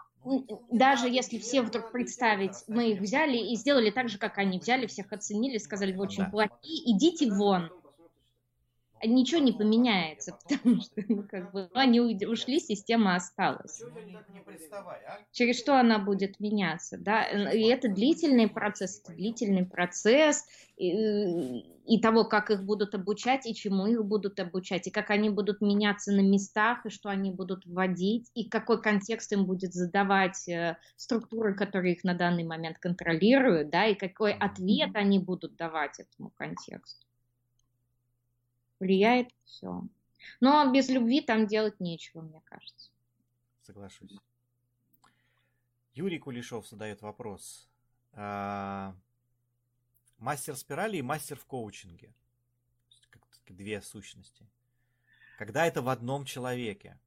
даже если все вдруг представить, мы их взяли и сделали так же, как они взяли, всех оценили, сказали, вы очень плохие, идите вон ничего не поменяется, [laughs] потому что ну, как бы, [laughs] они ушли, система осталась. Через что она будет меняться, да? И это длительный процесс, это длительный процесс и, и того, как их будут обучать, и чему их будут обучать, и как они будут меняться на местах, и что они будут вводить, и какой контекст им будет задавать э, структуры, которые их на данный момент контролируют, да, и какой ответ они будут давать этому контексту влияет все. Но без любви там делать нечего, мне кажется. Соглашусь. Юрий Кулешов задает вопрос. А, мастер спирали и мастер в коучинге. Две сущности. Когда это в одном человеке.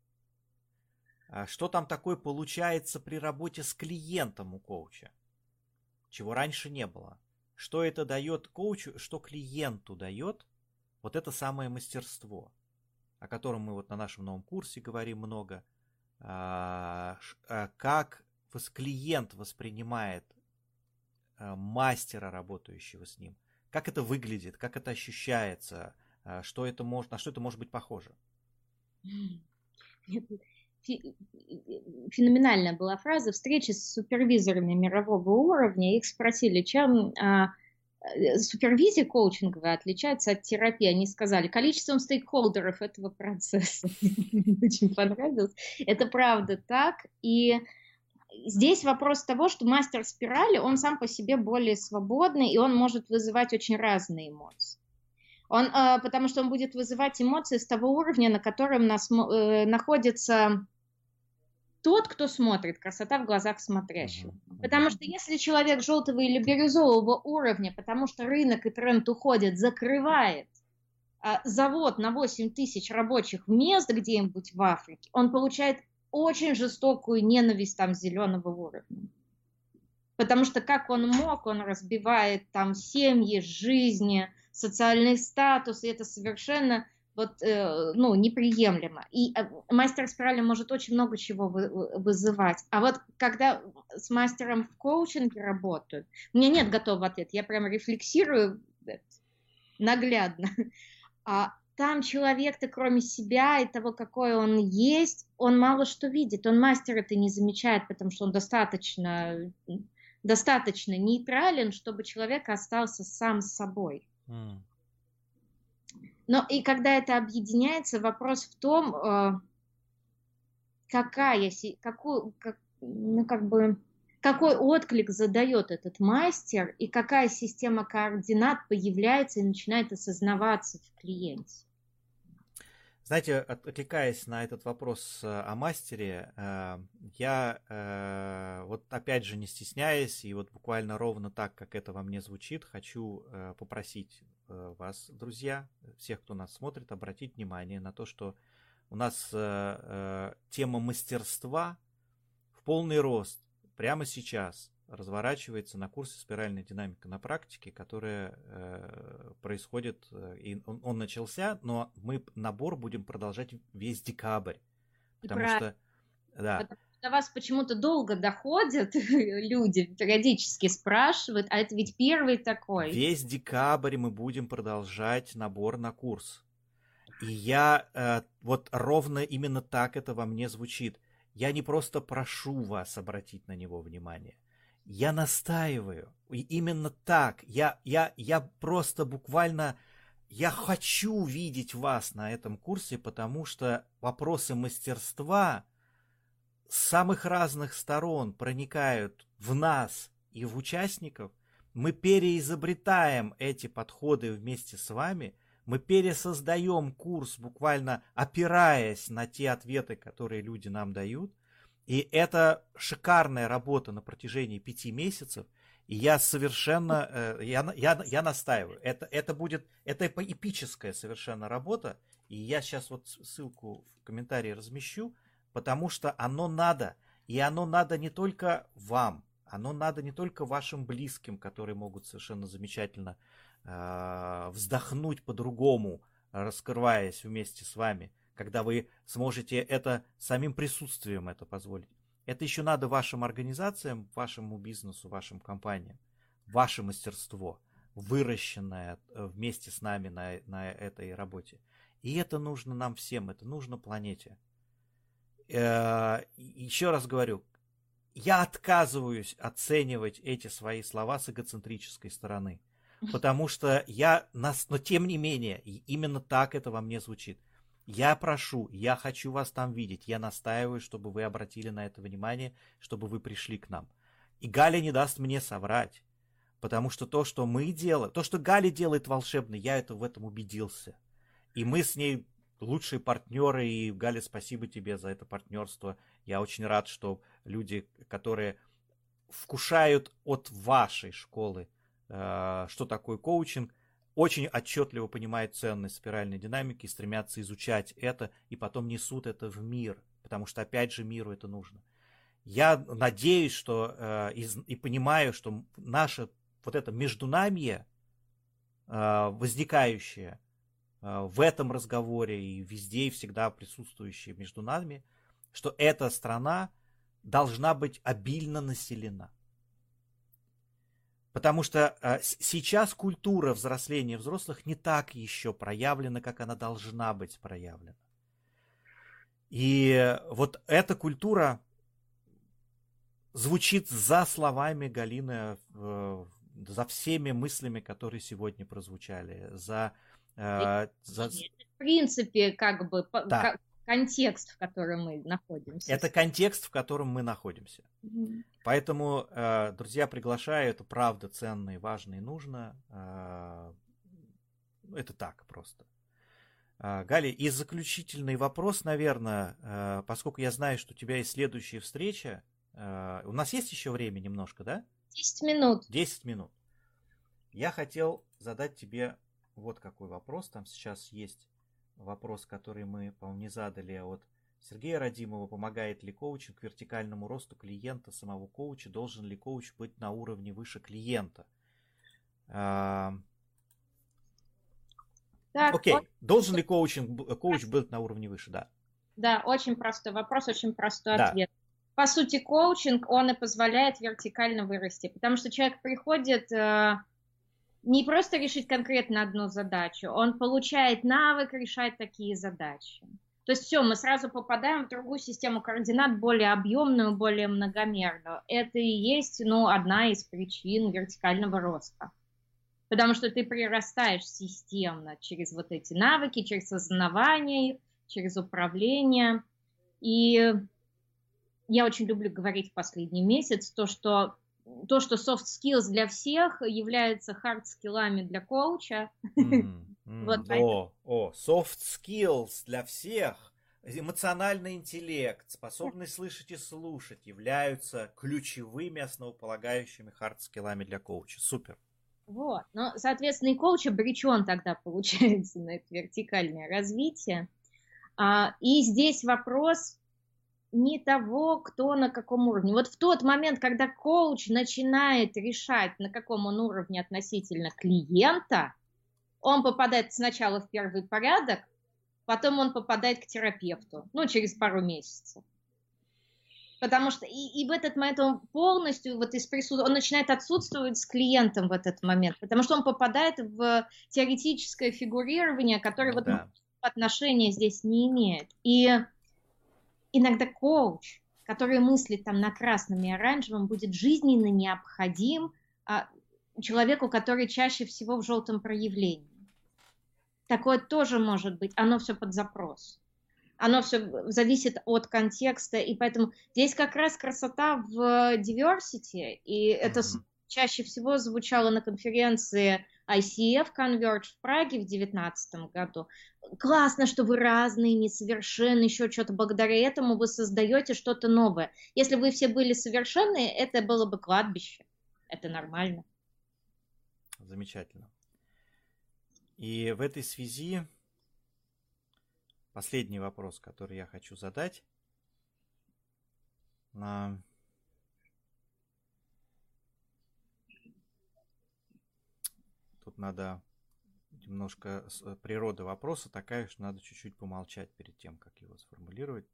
А что там такое получается при работе с клиентом у коуча? Чего раньше не было. Что это дает коучу, что клиенту дает вот это самое мастерство, о котором мы вот на нашем новом курсе говорим много, а, а, как клиент воспринимает а, мастера, работающего с ним, как это выглядит, как это ощущается, что это может, на что это может быть похоже. Феноменальная была фраза встречи с супервизорами мирового уровня. Их спросили, чем супервизия коучинговая отличается от терапии. Они сказали, количеством стейкхолдеров этого процесса. [laughs] Очень понравилось. Это правда так. И здесь вопрос того, что мастер спирали, он сам по себе более свободный, и он может вызывать очень разные эмоции. Он, э, потому что он будет вызывать эмоции с того уровня, на котором нас, э, находится тот, кто смотрит, красота в глазах смотрящего. Потому что если человек желтого или бирюзового уровня, потому что рынок и тренд уходит, закрывает а, завод на 8 тысяч рабочих мест где-нибудь в Африке, он получает очень жестокую ненависть там зеленого уровня. Потому что как он мог, он разбивает там семьи, жизни, социальный статус, и это совершенно вот, э, ну, неприемлемо. И э, мастер спирали может очень много чего вызывать. А вот когда с мастером в коучинге работают, у меня нет готового ответа, я прямо рефлексирую наглядно. [laughs] А там человек-то, кроме себя и того, какой он есть, он мало что видит. Он мастер это не замечает, потому что он достаточно, достаточно нейтрален, чтобы человек остался сам с собой. Mm. Но и когда это объединяется, вопрос в том, э, какая, какую, как, ну, как бы, какой отклик задает этот мастер и какая система координат появляется и начинает осознаваться в клиенте. Знаете, отвлекаясь на этот вопрос э, о мастере, э, я вот опять же не стесняясь и вот буквально ровно так, как это во мне звучит, хочу попросить Э, вас, друзья, всех, кто нас смотрит, обратить внимание на то, что у нас э, э, тема мастерства в полный рост прямо сейчас разворачивается на курсе «Спиральная динамика на практике», которая э, происходит, э, и он, он начался, но мы набор будем продолжать весь декабрь. Потому и что, да до вас почему-то долго доходят [laughs] люди, периодически спрашивают, а это ведь первый такой. Весь декабрь мы будем продолжать набор на курс. И я э, вот ровно именно так это во мне звучит. Я не просто прошу вас обратить на него внимание. Я настаиваю. И именно так. Я, я, я просто буквально... Я хочу видеть вас на этом курсе, потому что вопросы мастерства, с самых разных сторон проникают в нас и в участников, мы переизобретаем эти подходы вместе с вами, мы пересоздаем курс, буквально опираясь на те ответы, которые люди нам дают. И это шикарная работа на протяжении пяти месяцев. И я совершенно, э, я, я, я настаиваю, это, это будет, это эпическая совершенно работа. И я сейчас вот ссылку в комментарии размещу потому что оно надо. И оно надо не только вам, оно надо не только вашим близким, которые могут совершенно замечательно э, вздохнуть по-другому, раскрываясь вместе с вами, когда вы сможете это самим присутствием это позволить. Это еще надо вашим организациям, вашему бизнесу, вашим компаниям, ваше мастерство, выращенное э, вместе с нами на, на этой работе. И это нужно нам всем, это нужно планете. Э, еще раз говорю, я отказываюсь оценивать эти свои слова с эгоцентрической стороны. [laughs] Потому что я, нас, но тем не менее, именно так это во мне звучит. Я прошу, я хочу вас там видеть, я настаиваю, чтобы вы обратили на это внимание, чтобы вы пришли к нам. И Галя не даст мне соврать, потому что то, что мы делаем, то, что Галя делает волшебно, я это в этом убедился. И мы с ней лучшие партнеры. И, Галя, спасибо тебе за это партнерство. Я очень рад, что люди, которые вкушают от вашей школы, э, что такое коучинг, очень отчетливо понимают ценность спиральной динамики, стремятся изучать это и потом несут это в мир, потому что опять же миру это нужно. Я надеюсь, что э, и, и понимаю, что наше вот это междунамье, э, возникающее, Э, в этом разговоре и везде и всегда присутствующие между нами, что эта страна должна быть обильно населена. Потому что э, сейчас культура взросления взрослых не так еще проявлена, как она должна быть проявлена. И вот эта культура звучит за словами Галины э, за всеми мыслями, которые сегодня прозвучали, за... Э, за... В принципе, как бы да. Контекст, в котором мы находимся. Это контекст, в котором мы находимся. Mm-hmm. Поэтому, э, друзья, приглашаю, это правда ценно и важно и нужно. Э, это так просто. Э, Галя, и заключительный вопрос, наверное, э, поскольку я знаю, что у тебя есть следующая встреча, э, у нас есть еще время немножко, да? 10 минут. 10 минут. Я хотел задать тебе вот какой вопрос. Там сейчас есть вопрос, который мы, по-моему, задали от Сергея Радимова. Помогает ли коучинг вертикальному росту клиента, самого коуча? Должен ли коуч быть на уровне выше клиента? А... Так, Окей. Вот... Должен ли коучинг, коуч быть на уровне выше? Да. Да, очень простой вопрос, очень простой да. ответ по сути, коучинг, он и позволяет вертикально вырасти, потому что человек приходит э, не просто решить конкретно одну задачу, он получает навык решать такие задачи. То есть все, мы сразу попадаем в другую систему координат, более объемную, более многомерную. Это и есть ну, одна из причин вертикального роста. Потому что ты прирастаешь системно через вот эти навыки, через осознавание, через управление. И я очень люблю говорить в последний месяц, то, что то, что soft skills для всех является hard скиллами для коуча. Mm, mm, вот, о, о, soft skills для всех, эмоциональный интеллект, способность слышать и слушать являются ключевыми основополагающими hard скиллами для коуча. Супер. Вот, но, соответственно, и коуч обречен тогда, получается, на это вертикальное развитие. А, и здесь вопрос не того, кто на каком уровне. Вот в тот момент, когда коуч начинает решать, на каком он уровне относительно клиента, он попадает сначала в первый порядок, потом он попадает к терапевту, ну, через пару месяцев. Потому что и, и в этот момент он полностью вот из присутствия, он начинает отсутствовать с клиентом в этот момент, потому что он попадает в теоретическое фигурирование, которое ну, вот да. отношения здесь не имеет. И иногда коуч, который мыслит там на красном и оранжевом, будет жизненно необходим а, человеку, который чаще всего в желтом проявлении. Такое тоже может быть, оно все под запрос. Оно все зависит от контекста, и поэтому здесь как раз красота в diversity, и это mm-hmm. чаще всего звучало на конференции ICF Converge в Праге в 2019 году. Классно, что вы разные, несовершенные, еще что-то. Благодаря этому вы создаете что-то новое. Если вы все были совершенные, это было бы кладбище. Это нормально. Замечательно. И в этой связи последний вопрос, который я хочу задать. Тут надо немножко э, природа вопроса такая, что надо чуть-чуть помолчать перед тем, как его сформулировать.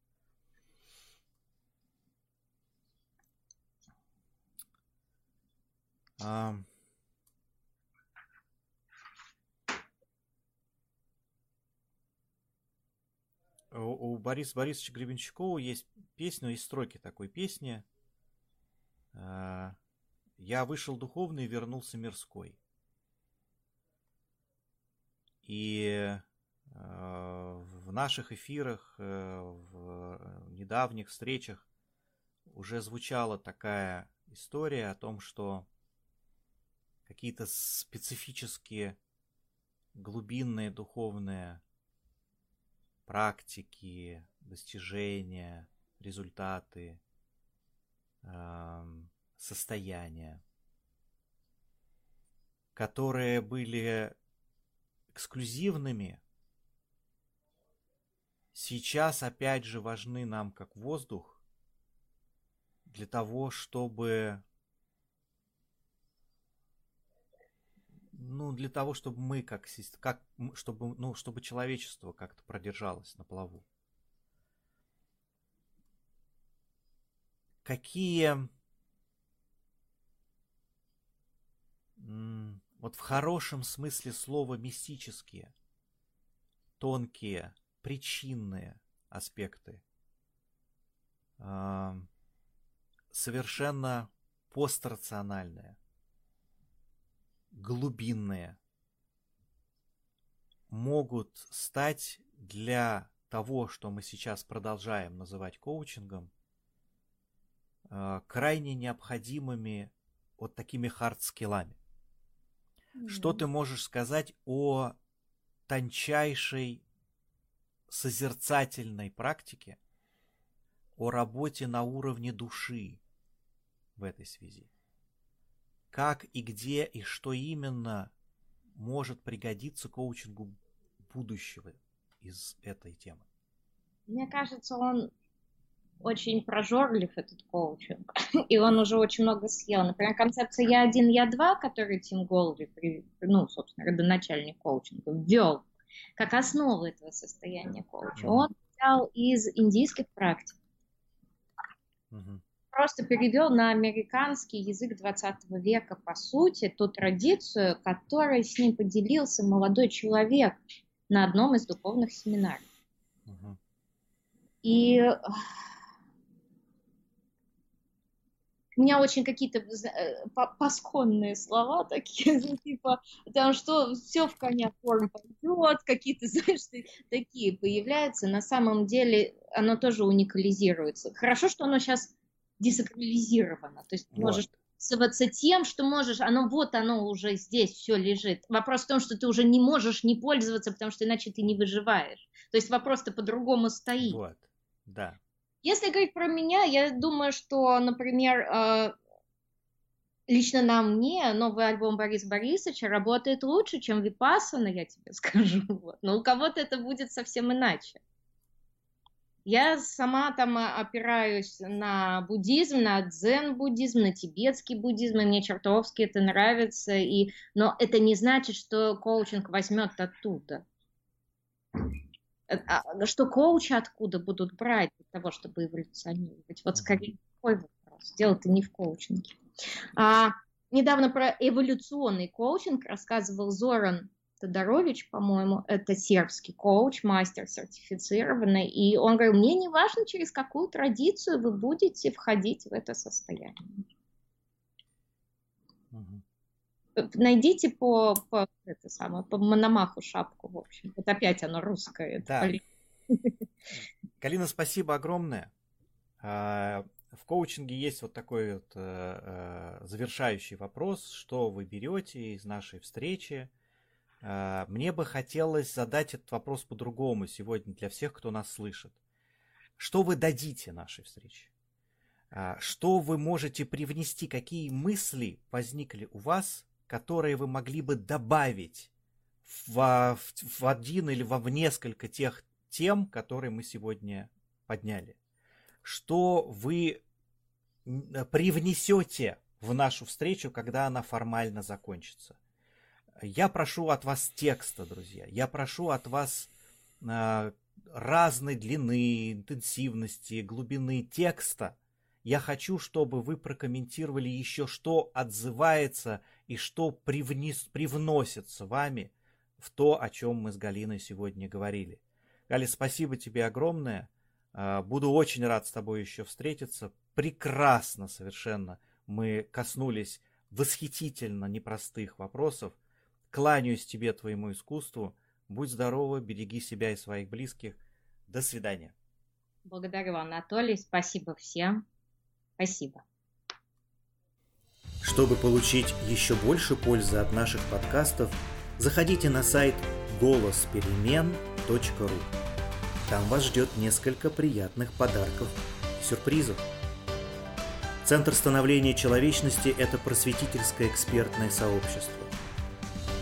У Бориса Борисовича Гребенщикова есть песня, есть строки такой песни. А, «Я вышел духовный, вернулся мирской». И э, в наших эфирах, э, в недавних встречах уже звучала такая история о том, что какие-то специфические глубинные духовные практики, достижения, результаты, эм, состояния, которые были эксклюзивными, сейчас опять же важны нам как воздух для того, чтобы ну, для того, чтобы мы как, как чтобы, ну, чтобы человечество как-то продержалось на плаву. Какие вот в хорошем смысле слова мистические, тонкие, причинные аспекты, совершенно пострациональные, глубинные могут стать для того, что мы сейчас продолжаем называть коучингом, э, крайне необходимыми вот такими хард-скиллами. Mm-hmm. Что ты можешь сказать о тончайшей созерцательной практике, о работе на уровне души в этой связи? Как и где и что именно может пригодиться коучингу будущего из этой темы? Мне кажется, он очень прожорлив, этот коучинг, [laughs] и он уже очень много съел. Например, концепция «Я один, я два», которую Тим Голви, ну, собственно, родоначальник коучинга, ввел как основу этого состояния коуча, он взял из индийских практик. Просто перевел на американский язык 20 века, по сути, ту традицию, которой с ним поделился молодой человек на одном из духовных семинаров. Угу. И у меня очень какие-то э, пасконные слова [laughs] такие, ну, типа, там что все в коня форм пойдет, какие-то, [laughs] знаешь, такие появляются. На самом деле оно тоже уникализируется. Хорошо, что оно сейчас десакрализировано. То есть вот. можешь пользоваться тем, что можешь, оно вот оно уже здесь все лежит. Вопрос в том, что ты уже не можешь не пользоваться, потому что иначе ты не выживаешь. То есть вопрос-то по-другому стоит. Вот, да. Если говорить про меня, я думаю, что, например, э, лично на мне новый альбом Бориса Борисовича работает лучше, чем Випассана, я тебе [laughs] скажу. Но у кого-то это будет совсем иначе. Я сама там а, опираюсь на буддизм, на дзен-буддизм, на тибетский буддизм, и мне чертовски это нравится. И... Но это не значит, что коучинг возьмет оттуда. Э, а, что коучи откуда будут брать для того, чтобы эволюционировать? Вот скорее такой вопрос. Дело-то не в коучинге. А, недавно про эволюционный коучинг рассказывал Зоран Тодорович, по-моему, это сербский коуч, мастер сертифицированный, и он говорил, мне не важно, через какую традицию вы будете входить в это состояние. Угу. Найдите по, по, это самое, по Мономаху шапку, в общем. Вот опять оно русское. Да. Калина, спасибо огромное. А, в коучинге есть вот такой вот э, э, завершающий вопрос, что вы берете из нашей встречи, а, мне бы хотелось задать этот вопрос по-другому сегодня для всех, кто нас слышит. Что вы дадите нашей встрече? А, что вы можете привнести? Какие мысли возникли у вас, которые вы могли бы добавить в, в, в один или в несколько тех тем, которые мы сегодня подняли? Что вы привнесете в нашу встречу, когда она формально закончится? Я прошу от вас текста, друзья. Я прошу от вас э, разной длины, интенсивности, глубины текста. Я хочу, чтобы вы прокомментировали еще, что отзывается и что привнес, привносится вами в то, о чем мы с Галиной сегодня говорили. Галя, спасибо тебе огромное. А, буду очень рад с тобой еще встретиться. Прекрасно совершенно мы коснулись восхитительно непростых вопросов. Кланяюсь тебе, твоему искусству. Будь здорова, береги себя и своих близких. До свидания. Благодарю, Анатолий. Спасибо всем. Спасибо. Чтобы получить еще больше пользы от наших подкастов, заходите на сайт голосперемен.ру. Там вас ждет несколько приятных подарков и сюрпризов. Центр становления человечности – это просветительское экспертное сообщество.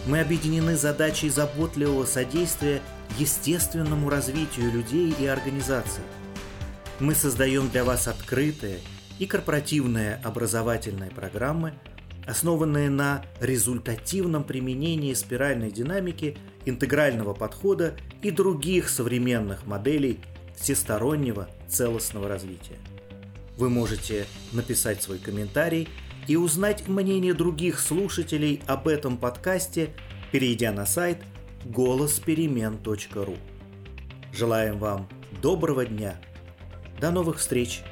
Мы объединены задачей заботливого содействия естественному развитию людей и организаций. Мы создаем для вас открытые и корпоративные образовательные программы, основанные на результативном применении спиральной динамики, интегрального подхода и других современных моделей всестороннего целостного развития. Вы можете написать свой комментарий – и узнать мнение других слушателей об этом подкасте, перейдя на сайт голосперемен.ру. Желаем вам доброго дня. До новых встреч!